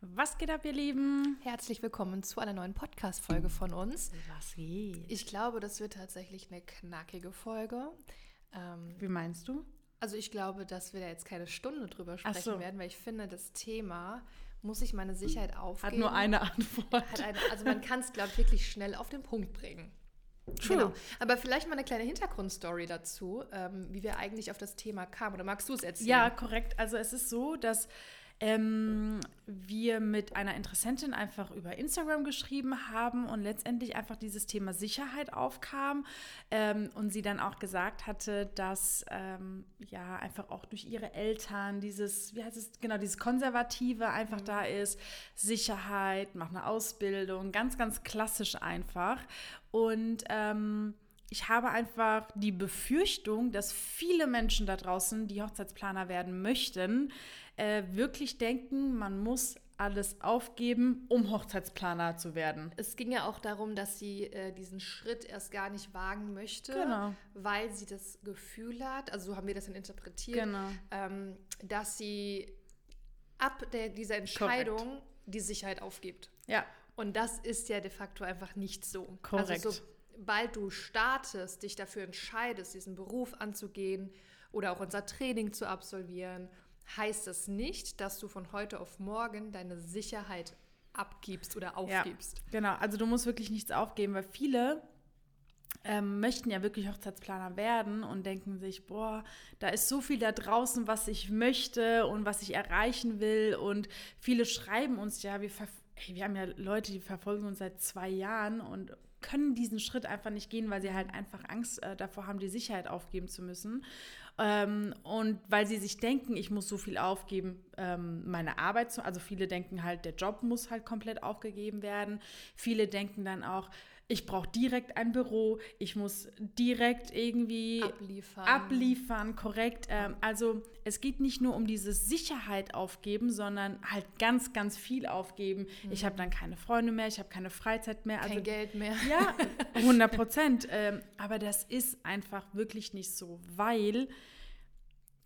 Was geht ab, ihr Lieben? Herzlich willkommen zu einer neuen Podcast-Folge von uns. Was geht? Ich glaube, das wird tatsächlich eine knackige Folge. Ähm, Wie meinst du? Also ich glaube, dass wir da jetzt keine Stunde drüber sprechen so. werden, weil ich finde, das Thema muss ich meine Sicherheit aufgeben. Hat nur eine Antwort. Eine, also man kann es, glaube ich, wirklich schnell auf den Punkt bringen. True. Genau. Aber vielleicht mal eine kleine Hintergrundstory dazu, ähm, wie wir eigentlich auf das Thema kamen. Oder magst du es erzählen? Ja, korrekt. Also es ist so, dass ähm, wir mit einer Interessentin einfach über Instagram geschrieben haben und letztendlich einfach dieses Thema Sicherheit aufkam ähm, und sie dann auch gesagt hatte, dass ähm, ja einfach auch durch ihre Eltern dieses, wie heißt es, genau, dieses Konservative einfach mhm. da ist, Sicherheit, mach eine Ausbildung, ganz, ganz klassisch einfach. Und ähm, ich habe einfach die Befürchtung, dass viele Menschen da draußen, die Hochzeitsplaner werden möchten, äh, wirklich denken, man muss alles aufgeben, um Hochzeitsplaner zu werden. Es ging ja auch darum, dass sie äh, diesen Schritt erst gar nicht wagen möchte, genau. weil sie das Gefühl hat, also so haben wir das dann interpretiert, genau. ähm, dass sie ab der, dieser Entscheidung Korrekt. die Sicherheit aufgibt. Ja. Und das ist ja de facto einfach nicht so. Korrekt. Also sobald du startest, dich dafür entscheidest, diesen Beruf anzugehen oder auch unser Training zu absolvieren, heißt das nicht, dass du von heute auf morgen deine Sicherheit abgibst oder aufgibst. Ja, genau, also du musst wirklich nichts aufgeben, weil viele ähm, möchten ja wirklich Hochzeitsplaner werden und denken sich, boah, da ist so viel da draußen, was ich möchte und was ich erreichen will. Und viele schreiben uns ja, wir, hey, wir haben ja Leute, die verfolgen uns seit zwei Jahren und können diesen Schritt einfach nicht gehen, weil sie halt einfach Angst äh, davor haben, die Sicherheit aufgeben zu müssen. Ähm, und weil sie sich denken, ich muss so viel aufgeben, ähm, meine Arbeit zu, also viele denken halt, der Job muss halt komplett aufgegeben werden. Viele denken dann auch, ich brauche direkt ein Büro, ich muss direkt irgendwie abliefern, abliefern korrekt. Ähm, also es geht nicht nur um diese Sicherheit aufgeben, sondern halt ganz, ganz viel aufgeben. Mhm. Ich habe dann keine Freunde mehr, ich habe keine Freizeit mehr. Kein also, Geld mehr. Ja, 100 Prozent. ähm, aber das ist einfach wirklich nicht so, weil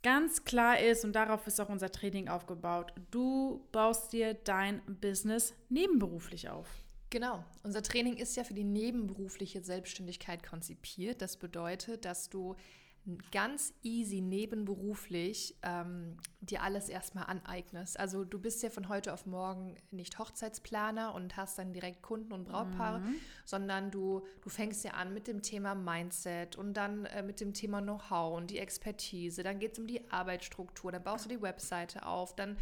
ganz klar ist, und darauf ist auch unser Training aufgebaut, du baust dir dein Business nebenberuflich auf. Genau. Unser Training ist ja für die nebenberufliche Selbstständigkeit konzipiert. Das bedeutet, dass du ganz easy nebenberuflich ähm, dir alles erstmal aneignest. Also du bist ja von heute auf morgen nicht Hochzeitsplaner und hast dann direkt Kunden und Brautpaare, mhm. sondern du, du fängst ja an mit dem Thema Mindset und dann äh, mit dem Thema Know-how und die Expertise. Dann geht es um die Arbeitsstruktur, dann baust du die Webseite auf, dann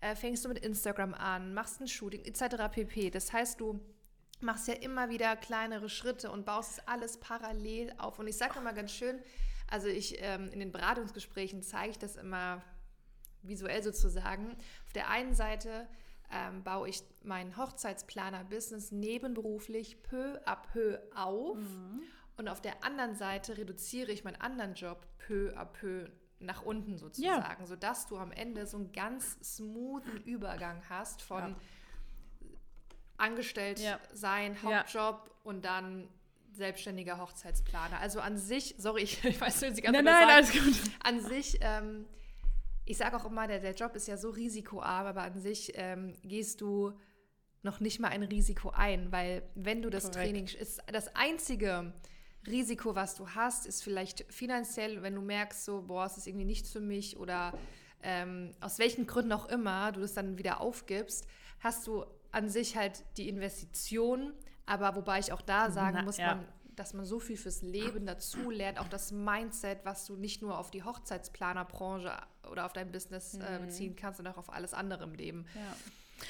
äh, fängst du mit Instagram an, machst ein Shooting etc. pp. Das heißt, du machst ja immer wieder kleinere Schritte und baust alles parallel auf. Und ich sage immer ganz schön, also ich ähm, in den Beratungsgesprächen zeige ich das immer visuell sozusagen. Auf der einen Seite ähm, baue ich mein Hochzeitsplaner-Business nebenberuflich peu à peu auf. Mhm. Und auf der anderen Seite reduziere ich meinen anderen Job peu à peu nach unten sozusagen, ja. sodass du am Ende so einen ganz smoothen Übergang hast von ja angestellt ja. sein, Hauptjob ja. und dann selbstständiger Hochzeitsplaner. Also an sich, sorry, ich, ich weiß nicht, Sie ganz Nein, nein, alles gut. An sich, ähm, ich sage auch immer, der, der Job ist ja so risikoarm, aber an sich ähm, gehst du noch nicht mal ein Risiko ein, weil wenn du das Korrekt. Training ist das einzige Risiko, was du hast, ist vielleicht finanziell, wenn du merkst, so, boah, es ist irgendwie nichts für mich oder ähm, aus welchen Gründen auch immer du das dann wieder aufgibst, hast du an sich halt die Investition, aber wobei ich auch da sagen Na, muss, ja. man, dass man so viel fürs Leben dazu lernt, auch das Mindset, was du nicht nur auf die Hochzeitsplanerbranche oder auf dein Business äh, mhm. beziehen kannst, sondern auch auf alles andere im Leben. Ja.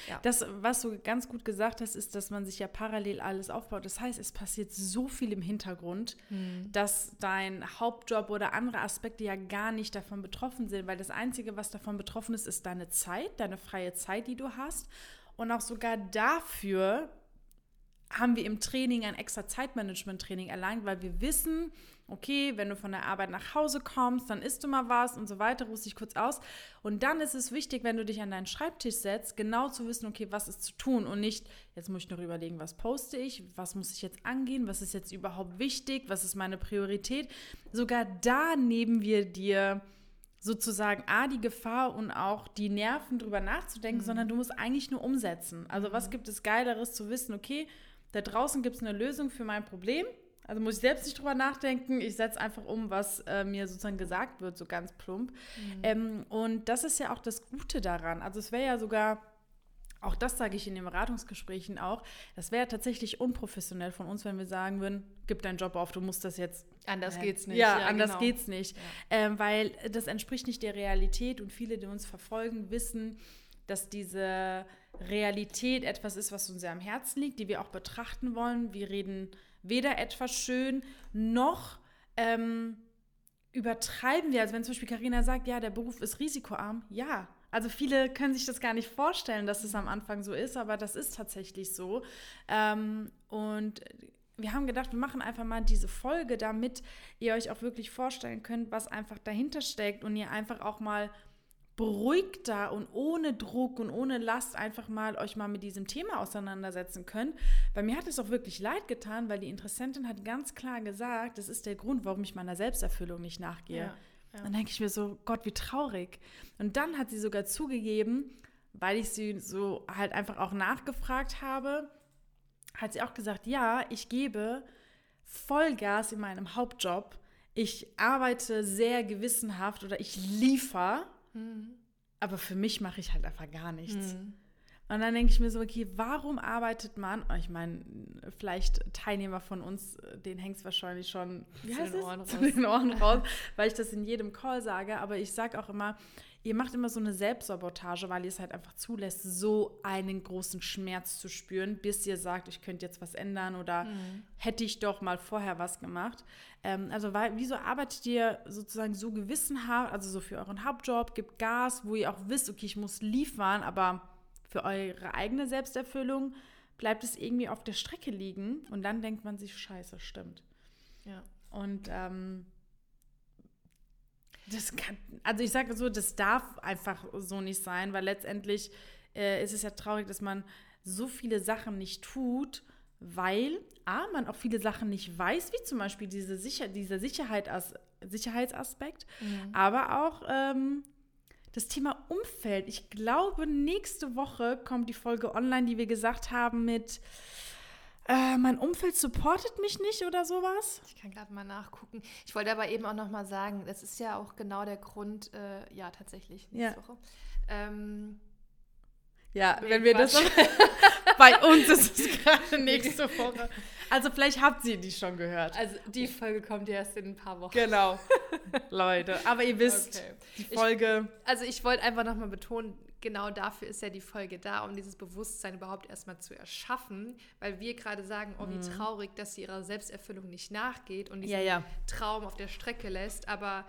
Ja. Das, was du ganz gut gesagt hast, ist, dass man sich ja parallel alles aufbaut. Das heißt, es passiert so viel im Hintergrund, mhm. dass dein Hauptjob oder andere Aspekte ja gar nicht davon betroffen sind, weil das Einzige, was davon betroffen ist, ist deine Zeit, deine freie Zeit, die du hast. Und auch sogar dafür haben wir im Training ein extra Zeitmanagement-Training erlangt, weil wir wissen, okay, wenn du von der Arbeit nach Hause kommst, dann isst du mal was und so weiter, ruhst dich kurz aus. Und dann ist es wichtig, wenn du dich an deinen Schreibtisch setzt, genau zu wissen, okay, was ist zu tun und nicht, jetzt muss ich noch überlegen, was poste ich, was muss ich jetzt angehen, was ist jetzt überhaupt wichtig, was ist meine Priorität. Sogar da nehmen wir dir sozusagen A, die Gefahr und auch die Nerven drüber nachzudenken, Mhm. sondern du musst eigentlich nur umsetzen. Also was gibt es Geileres zu wissen, okay, da draußen gibt es eine Lösung für mein Problem. Also muss ich selbst nicht drüber nachdenken, ich setze einfach um, was äh, mir sozusagen gesagt wird, so ganz plump. Ähm, und das ist ja auch das Gute daran. Also es wäre ja sogar, auch das sage ich in den Beratungsgesprächen auch, das wäre ja tatsächlich unprofessionell von uns, wenn wir sagen würden, gib deinen Job auf, du musst das jetzt Anders äh, geht's nicht. Ja, anders genau. geht's nicht. Ähm, weil das entspricht nicht der Realität und viele, die uns verfolgen, wissen, dass diese Realität etwas ist, was uns sehr am Herzen liegt, die wir auch betrachten wollen. Wir reden weder etwas schön noch ähm, übertreiben wir. Also wenn zum Beispiel Karina sagt, ja, der Beruf ist risikoarm, ja. Also viele können sich das gar nicht vorstellen, dass es am Anfang so ist, aber das ist tatsächlich so. Ähm, und wir haben gedacht, wir machen einfach mal diese Folge, damit ihr euch auch wirklich vorstellen könnt, was einfach dahinter steckt und ihr einfach auch mal beruhigter und ohne Druck und ohne Last einfach mal euch mal mit diesem Thema auseinandersetzen könnt. Bei mir hat es auch wirklich leid getan, weil die Interessentin hat ganz klar gesagt, das ist der Grund, warum ich meiner Selbsterfüllung nicht nachgehe. Ja, ja. Dann denke ich mir so, Gott, wie traurig. Und dann hat sie sogar zugegeben, weil ich sie so halt einfach auch nachgefragt habe, hat sie auch gesagt, ja, ich gebe Vollgas in meinem Hauptjob. Ich arbeite sehr gewissenhaft oder ich liefere, Mhm. aber für mich mache ich halt einfach gar nichts. Mhm. Und dann denke ich mir so, okay, warum arbeitet man, oh, ich meine, vielleicht Teilnehmer von uns, denen hängt es wahrscheinlich schon wie Zu den? Ohren zu raus. den Ohren raus, weil ich das in jedem Call sage, aber ich sage auch immer, ihr macht immer so eine Selbstsabotage, weil ihr es halt einfach zulässt, so einen großen Schmerz zu spüren, bis ihr sagt, ich könnte jetzt was ändern oder Mhm. hätte ich doch mal vorher was gemacht. Ähm, also weil, wieso arbeitet ihr sozusagen so gewissenhaft, also so für euren Hauptjob, gibt Gas, wo ihr auch wisst, okay, ich muss liefern, aber für eure eigene Selbsterfüllung bleibt es irgendwie auf der Strecke liegen und dann denkt man sich, scheiße, stimmt. Ja. Und ähm, das kann, also ich sage so, das darf einfach so nicht sein, weil letztendlich äh, ist es ja traurig, dass man so viele Sachen nicht tut, weil A, man auch viele Sachen nicht weiß, wie zum Beispiel diese Sicher dieser Sicherheit as Sicherheitsaspekt, Mhm. aber auch ähm, das Thema Umfeld. Ich glaube, nächste Woche kommt die Folge online, die wir gesagt haben mit äh, mein Umfeld supportet mich nicht oder sowas. Ich kann gerade mal nachgucken. Ich wollte aber eben auch noch mal sagen, das ist ja auch genau der Grund, äh, ja, tatsächlich, nächste Ja. Woche. Ähm, Ja, Nee, wenn wir das. bei uns ist es gerade nächste Woche. Also vielleicht habt ihr die schon gehört. also die Folge kommt erst in ein paar Wochen. Genau, Leute. Aber ihr wisst, Okay. die Ich- Folge. Also ich wollte einfach noch mal betonen, genau dafür ist ja die Folge da, um dieses Bewusstsein überhaupt erstmal zu erschaffen, weil wir gerade sagen, oh wie traurig, dass sie ihrer Selbsterfüllung nicht nachgeht und diesen Ja, ja. Traum auf der Strecke lässt, aber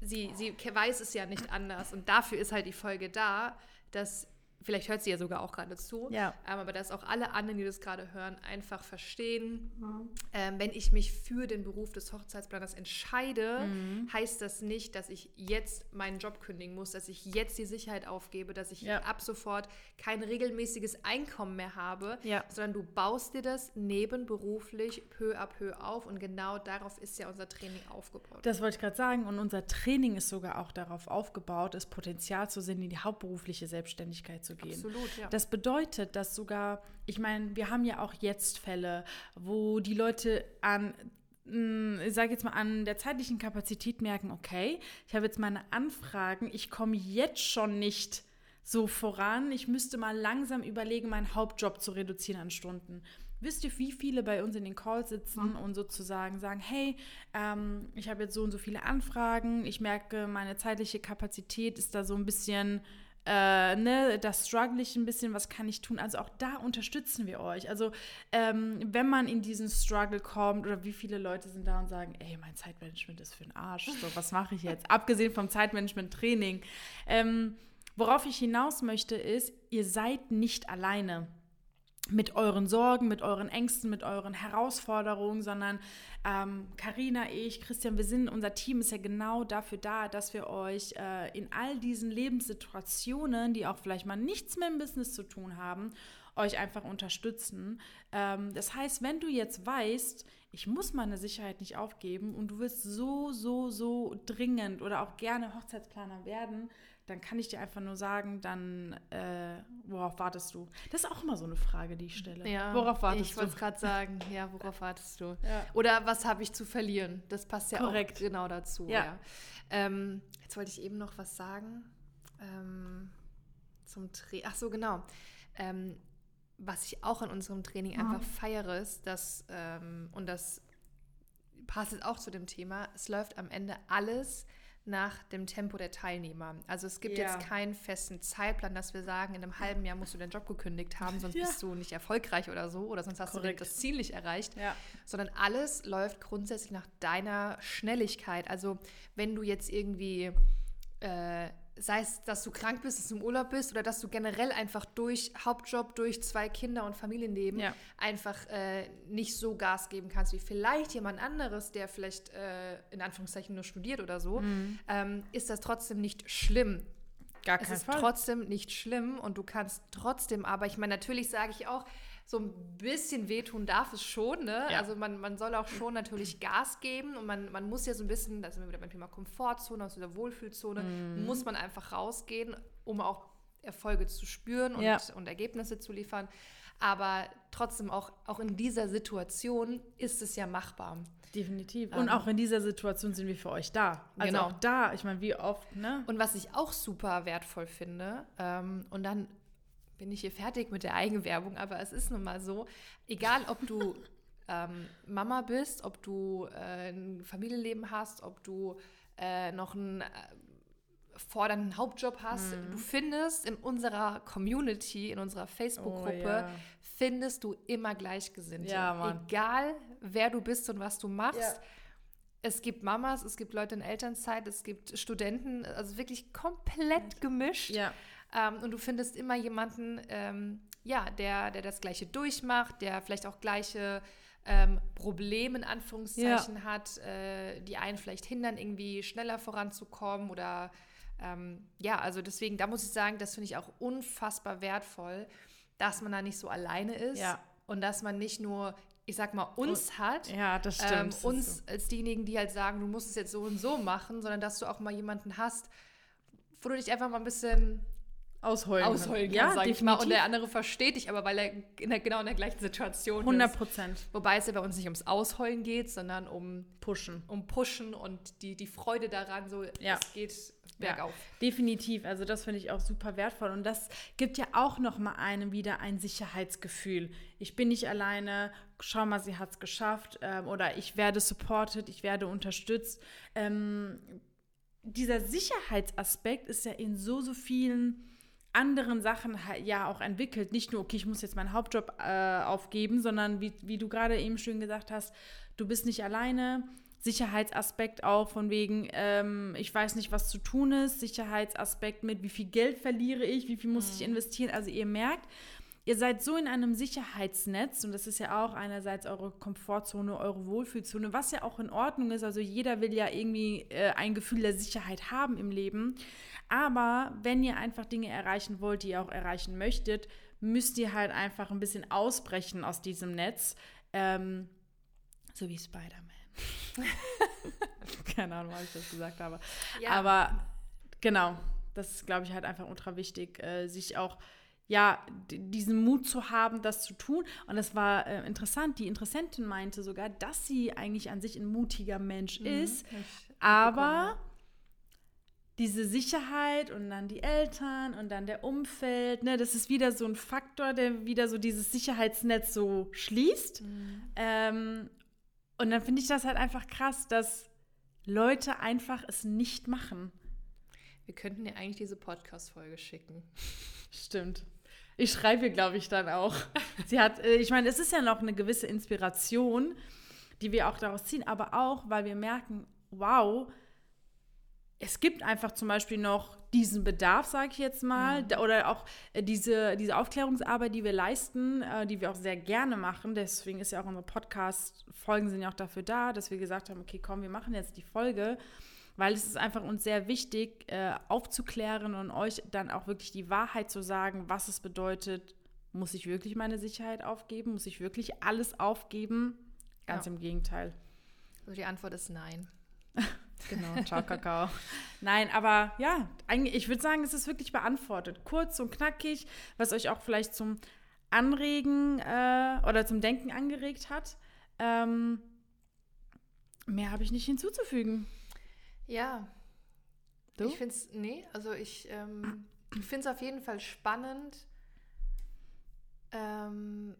sie, sie weiß es ja nicht anders und dafür ist halt die Folge da, dass Vielleicht hört sie ja sogar auch gerade zu. Ja. Ähm, aber dass auch alle anderen, die das gerade hören, einfach verstehen, ähm, wenn ich mich für den Beruf des Hochzeitsplaners entscheide, Mhm. heißt das nicht, dass ich jetzt meinen Job kündigen muss, dass ich jetzt die Sicherheit aufgebe, dass ich Ja. ab sofort kein regelmäßiges Einkommen mehr habe, Ja. sondern du baust dir das nebenberuflich peu à peu auf und genau darauf ist ja unser Training aufgebaut. Das wollte ich gerade sagen. Und unser Training ist sogar auch darauf aufgebaut, das Potenzial zu sehen, in die hauptberufliche Selbstständigkeit zu gehen. Absolut, ja. Das bedeutet, dass sogar, ich meine, wir haben ja auch jetzt Fälle, wo die Leute an, mh, ich sage jetzt mal, an der zeitlichen Kapazität merken, okay, ich habe jetzt meine Anfragen, ich komme jetzt schon nicht so voran, ich müsste mal langsam überlegen, meinen Hauptjob zu reduzieren an Stunden. Wisst ihr, wie viele bei uns in den Calls sitzen und sozusagen sagen, hey, ähm, ich habe jetzt so und so viele Anfragen, ich merke, meine zeitliche Kapazität ist da so ein bisschen äh, ne, da struggle ich ein bisschen, was kann ich tun? Also auch da unterstützen wir euch. Also ähm, wenn man in diesen Struggle kommt oder wie viele Leute sind da und sagen, ey, mein Zeitmanagement ist für den Arsch, so was mache ich jetzt? Abgesehen vom Zeitmanagement-Training. Ähm, worauf ich hinaus möchte ist, ihr seid nicht alleine mit euren Sorgen, mit euren Ängsten, mit euren Herausforderungen, sondern Karina, ähm, ich, Christian, wir sind, unser Team ist ja genau dafür da, dass wir euch äh, in all diesen Lebenssituationen, die auch vielleicht mal nichts mit dem Business zu tun haben, euch einfach unterstützen. Ähm, das heißt, wenn du jetzt weißt, ich muss meine Sicherheit nicht aufgeben und du willst so, so, so dringend oder auch gerne Hochzeitsplaner werden, dann kann ich dir einfach nur sagen, dann äh, worauf wartest du? Das ist auch immer so eine Frage, die ich stelle. Ja, worauf wartest ich du? Ich wollte es gerade sagen, ja, worauf wartest du? Ja. Oder was habe ich zu verlieren? Das passt ja Korrekt. auch genau dazu. Ja. Ja. Ähm, jetzt wollte ich eben noch was sagen ähm, zum Training. Ach so, genau. Ähm, was ich auch in unserem Training Mhm. einfach feiere, ist, dass, ähm, und das passt jetzt auch zu dem Thema, es läuft am Ende alles nach dem Tempo der Teilnehmer. Also es gibt Ja. jetzt keinen festen Zeitplan, dass wir sagen, in einem halben Jahr musst du deinen Job gekündigt haben, sonst Ja. bist du nicht erfolgreich oder so, oder sonst hast Korrekt. du das Ziel nicht erreicht Ja. sondern alles läuft grundsätzlich nach deiner Schnelligkeit. Also wenn du jetzt irgendwie, äh, sei es, dass du krank bist, dass du im Urlaub bist oder dass du generell einfach durch Hauptjob, durch zwei Kinder und Familienleben Ja. einfach äh, nicht so Gas geben kannst wie vielleicht jemand anderes, der vielleicht äh, in Anführungszeichen nur studiert oder so, ähm, ist das trotzdem nicht schlimm. Gar Es kein ist Fall. trotzdem nicht schlimm und du kannst trotzdem, aber ich meine, natürlich sage ich auch, so ein bisschen wehtun darf es schon, ne? Ja. Also man, man soll auch schon natürlich Gas geben und man, man muss ja so ein bisschen, da sind wir wieder beim Thema Komfortzone, aus dieser Wohlfühlzone, Mhm. muss man einfach rausgehen, um auch Erfolge zu spüren und, Ja. und Ergebnisse zu liefern. Aber trotzdem auch, auch in dieser Situation ist es ja machbar. Definitiv. Und Ähm. auch in dieser Situation sind wir für euch da. Also Genau. auch da, ich meine, wie oft, ne? Und was ich auch super wertvoll finde, ähm, und dann bin ich hier fertig mit der Eigenwerbung, aber es ist nun mal so, egal ob du ähm, Mama bist, ob du äh, ein Familienleben hast, ob du äh, noch einen äh, fordernden Hauptjob hast, Mhm. du findest in unserer Community, in unserer Facebook-Gruppe, Oh, ja. findest du immer Gleichgesinnte. Ja. Egal, wer du bist und was du machst. Ja. Es gibt Mamas, es gibt Leute in Elternzeit, es gibt Studenten, also wirklich komplett gemischt. Ja. Ähm, und du findest immer jemanden, ähm, ja, der, der das Gleiche durchmacht, der vielleicht auch gleiche ähm, Probleme in Anführungszeichen hat, äh, die einen vielleicht hindern, irgendwie schneller voranzukommen oder ähm, ja, also deswegen, da muss ich sagen, das finde ich auch unfassbar wertvoll, dass man da nicht so alleine ist Ja. und dass man nicht nur, ich sag mal, uns hat, Ja, das stimmt. ähm, Das ist uns so. als diejenigen, die halt sagen, du musst es jetzt so und so machen, sondern dass du auch mal jemanden hast, wo du dich einfach mal ein bisschen ausheulen. ausheulen kannst, ja, ich mal. Und der andere versteht dich aber, weil er in der, genau in der gleichen Situation 100 ist. Prozent Wobei es ja bei uns nicht ums Ausheulen geht, sondern um, pushen. um Pushen und die, die Freude daran, so Ja. es geht bergauf. Definitiv, also das finde ich auch super wertvoll und das gibt ja auch noch mal einem wieder ein Sicherheitsgefühl. Ich bin nicht alleine, schau mal, sie hat es geschafft ähm, oder ich werde supported, ich werde unterstützt. Ähm, dieser Sicherheitsaspekt ist ja in so, so vielen anderen Sachen ja auch entwickelt. Nicht nur, okay, ich muss jetzt meinen Hauptjob äh, aufgeben, sondern wie, wie du gerade eben schön gesagt hast, du bist nicht alleine. Sicherheitsaspekt auch von wegen, ähm, ich weiß nicht, was zu tun ist. Sicherheitsaspekt mit, wie viel Geld verliere ich, wie viel muss ich investieren. Also ihr merkt, ihr seid so in einem Sicherheitsnetz und das ist ja auch einerseits eure Komfortzone, eure Wohlfühlzone, was ja auch in Ordnung ist. Also jeder will ja irgendwie äh, ein Gefühl der Sicherheit haben im Leben. Aber wenn ihr einfach Dinge erreichen wollt, die ihr auch erreichen möchtet, müsst ihr halt einfach ein bisschen ausbrechen aus diesem Netz. Ähm, so wie Spider-Man. Keine Ahnung, warum ich das gesagt habe. Ja. Aber genau, das ist, glaube ich, halt einfach ultra wichtig, äh, sich auch ja, diesen Mut zu haben, das zu tun. Und das war äh, interessant. Die Interessentin meinte sogar, dass sie eigentlich an sich ein mutiger Mensch ist, aber diese Sicherheit und dann die Eltern und dann der Umfeld, ne, das ist wieder so ein Faktor, der wieder so dieses Sicherheitsnetz so schließt. Ähm, und dann finde ich das halt einfach krass, dass Leute einfach es nicht machen. Wir könnten dir eigentlich diese Podcast-Folge schicken. Stimmt. Ich schreibe ihr, glaube ich, dann auch. Sie hat, äh, ich meine, es ist ja noch eine gewisse Inspiration, die wir auch daraus ziehen, aber auch, weil wir merken, wow, es gibt einfach zum Beispiel noch diesen Bedarf, sage ich jetzt mal, da- oder auch äh, diese, diese Aufklärungsarbeit, die wir leisten, äh, die wir auch sehr gerne machen. Deswegen ist ja auch unsere Podcast-Folgen sind ja auch dafür da, dass wir gesagt haben, okay, komm, wir machen jetzt die Folge, weil es ist einfach uns sehr wichtig, äh, aufzuklären und euch dann auch wirklich die Wahrheit zu sagen, was es bedeutet, muss ich wirklich meine Sicherheit aufgeben? Muss ich wirklich alles aufgeben? Ganz Ja. im Gegenteil. Also die Antwort ist nein. Genau, ciao Kakao. Nein, aber ja, eigentlich, ich würde sagen, es ist wirklich beantwortet. Kurz und knackig, was euch auch vielleicht zum Anregen äh, oder zum Denken angeregt hat. Ähm, mehr habe ich nicht hinzuzufügen. Ja, Du? ich finde es, nee, also ich ähm, finde es auf jeden Fall spannend. Ähm,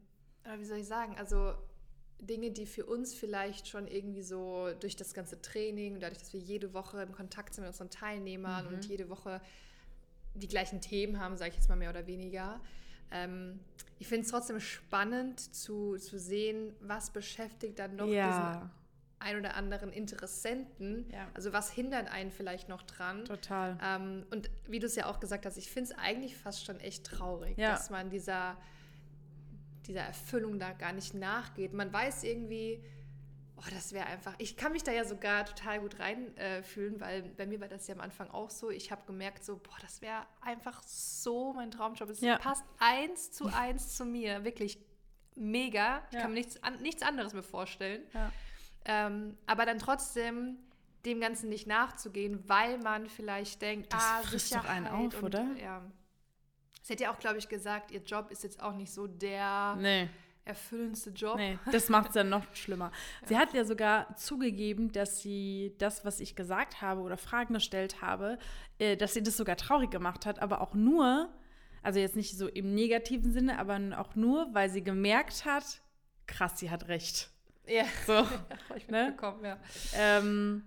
wie soll ich sagen, also Dinge, die für uns vielleicht schon irgendwie so durch das ganze Training, dadurch, dass wir jede Woche im Kontakt sind mit unseren Teilnehmern Mhm. und jede Woche die gleichen Themen haben, sage ich jetzt mal mehr oder weniger. Ähm, ich finde es trotzdem spannend zu, zu sehen, was beschäftigt dann noch diesen ja, ein oder anderen Interessenten. Ja. Also was hindert einen vielleicht noch dran? total. Ähm, und wie du es ja auch gesagt hast, ich finde es eigentlich fast schon echt traurig, Ja. dass man dieser, dieser Erfüllung da gar nicht nachgeht. Man weiß irgendwie, oh, das wäre einfach, ich kann mich da ja sogar total gut reinfühlen, äh, fühlen, weil bei mir war das ja am Anfang auch so. Ich habe gemerkt, so, boah, das wäre einfach so mein Traumjob. Es Ja. passt eins zu eins zu mir, wirklich mega. Ich kann mir nichts, an, nichts anderes mir vorstellen. Ja. Ähm, aber dann trotzdem dem Ganzen nicht nachzugehen, weil man vielleicht denkt, Das ah, frisst doch einen auf, und, oder? Ja. Sie hat ja auch, glaube ich, gesagt, ihr Job ist jetzt auch nicht so der Nee. erfüllendste Job. Nee, das macht es dann noch schlimmer. Sie hat ja sogar zugegeben, dass sie das, was ich gesagt habe oder Fragen gestellt habe, äh, dass sie das sogar traurig gemacht hat, aber auch nur, also jetzt nicht so im negativen Sinne, aber auch nur, weil sie gemerkt hat, krass, sie hat recht. Ja, So, hab ich Ne? mitbekommen, ja. ähm,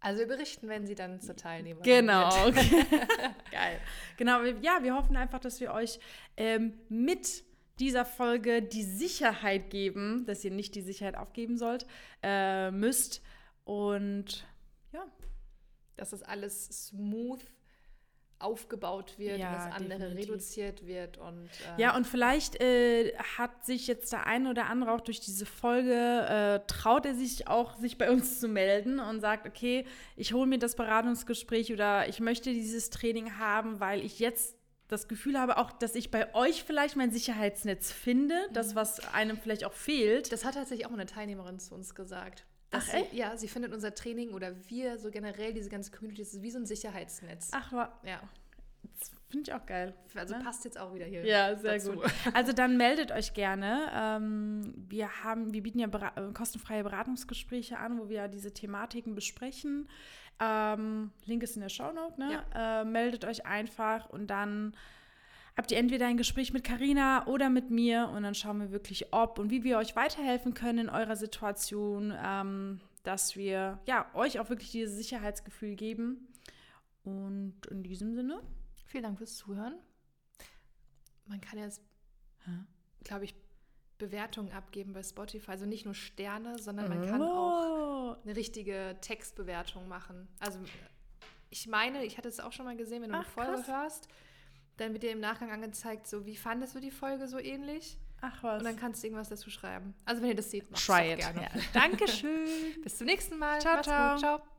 Also wir berichten, wenn sie dann zur Teilnehmerin genau. wird. Okay. Geil. Genau, ja, wir hoffen einfach, dass wir euch ähm, mit dieser Folge die Sicherheit geben, dass ihr nicht die Sicherheit aufgeben sollt, äh, müsst. Und ja, Dass das alles smooth aufgebaut wird, Ja, das andere definitiv. reduziert wird und äh, Ja, und vielleicht äh, hat sich jetzt der eine oder andere auch durch diese Folge, äh, traut er sich auch, sich bei uns zu melden und sagt, okay, ich hole mir das Beratungsgespräch oder ich möchte dieses Training haben, weil ich jetzt das Gefühl habe, auch, dass ich bei euch vielleicht mein Sicherheitsnetz finde, das, was einem vielleicht auch fehlt. Das hat tatsächlich auch eine Teilnehmerin zu uns gesagt. Ach, sie? Ja, sie findet unser Training oder wir, so generell diese ganze Community, das ist wie so ein Sicherheitsnetz. Ach, wa- Ja, das finde ich auch geil. also Ne? passt jetzt auch wieder hier. Ja, sehr dazu. gut. Also dann meldet euch gerne. Ähm, wir haben, wir bieten ja bera äh, kostenfreie Beratungsgespräche an, wo wir ja diese Thematiken besprechen. Ähm, Link ist in der Shownote, ne? Äh, meldet euch einfach und dann habt ihr entweder ein Gespräch mit Karina oder mit mir und dann schauen wir wirklich, ob und wie wir euch weiterhelfen können in eurer Situation, ähm, dass wir ja euch auch wirklich dieses Sicherheitsgefühl geben. Und in diesem Sinne. Vielen Dank fürs Zuhören. Man kann jetzt, glaube ich, Bewertungen abgeben bei Spotify. Also nicht nur Sterne, sondern man kann auch Oh. eine richtige Textbewertung machen. Also ich meine, ich hatte es auch schon mal gesehen, wenn du eine Ach, Folge krass. hörst, dann wird dir im Nachgang angezeigt, so wie fandest du die Folge so ähnlich? Ach was. Und dann kannst du irgendwas dazu schreiben. Also wenn ihr das seht, macht Try it. gerne. Ja. Dankeschön. Bis zum nächsten Mal. Ciao, Macht's ciao. gut. Ciao.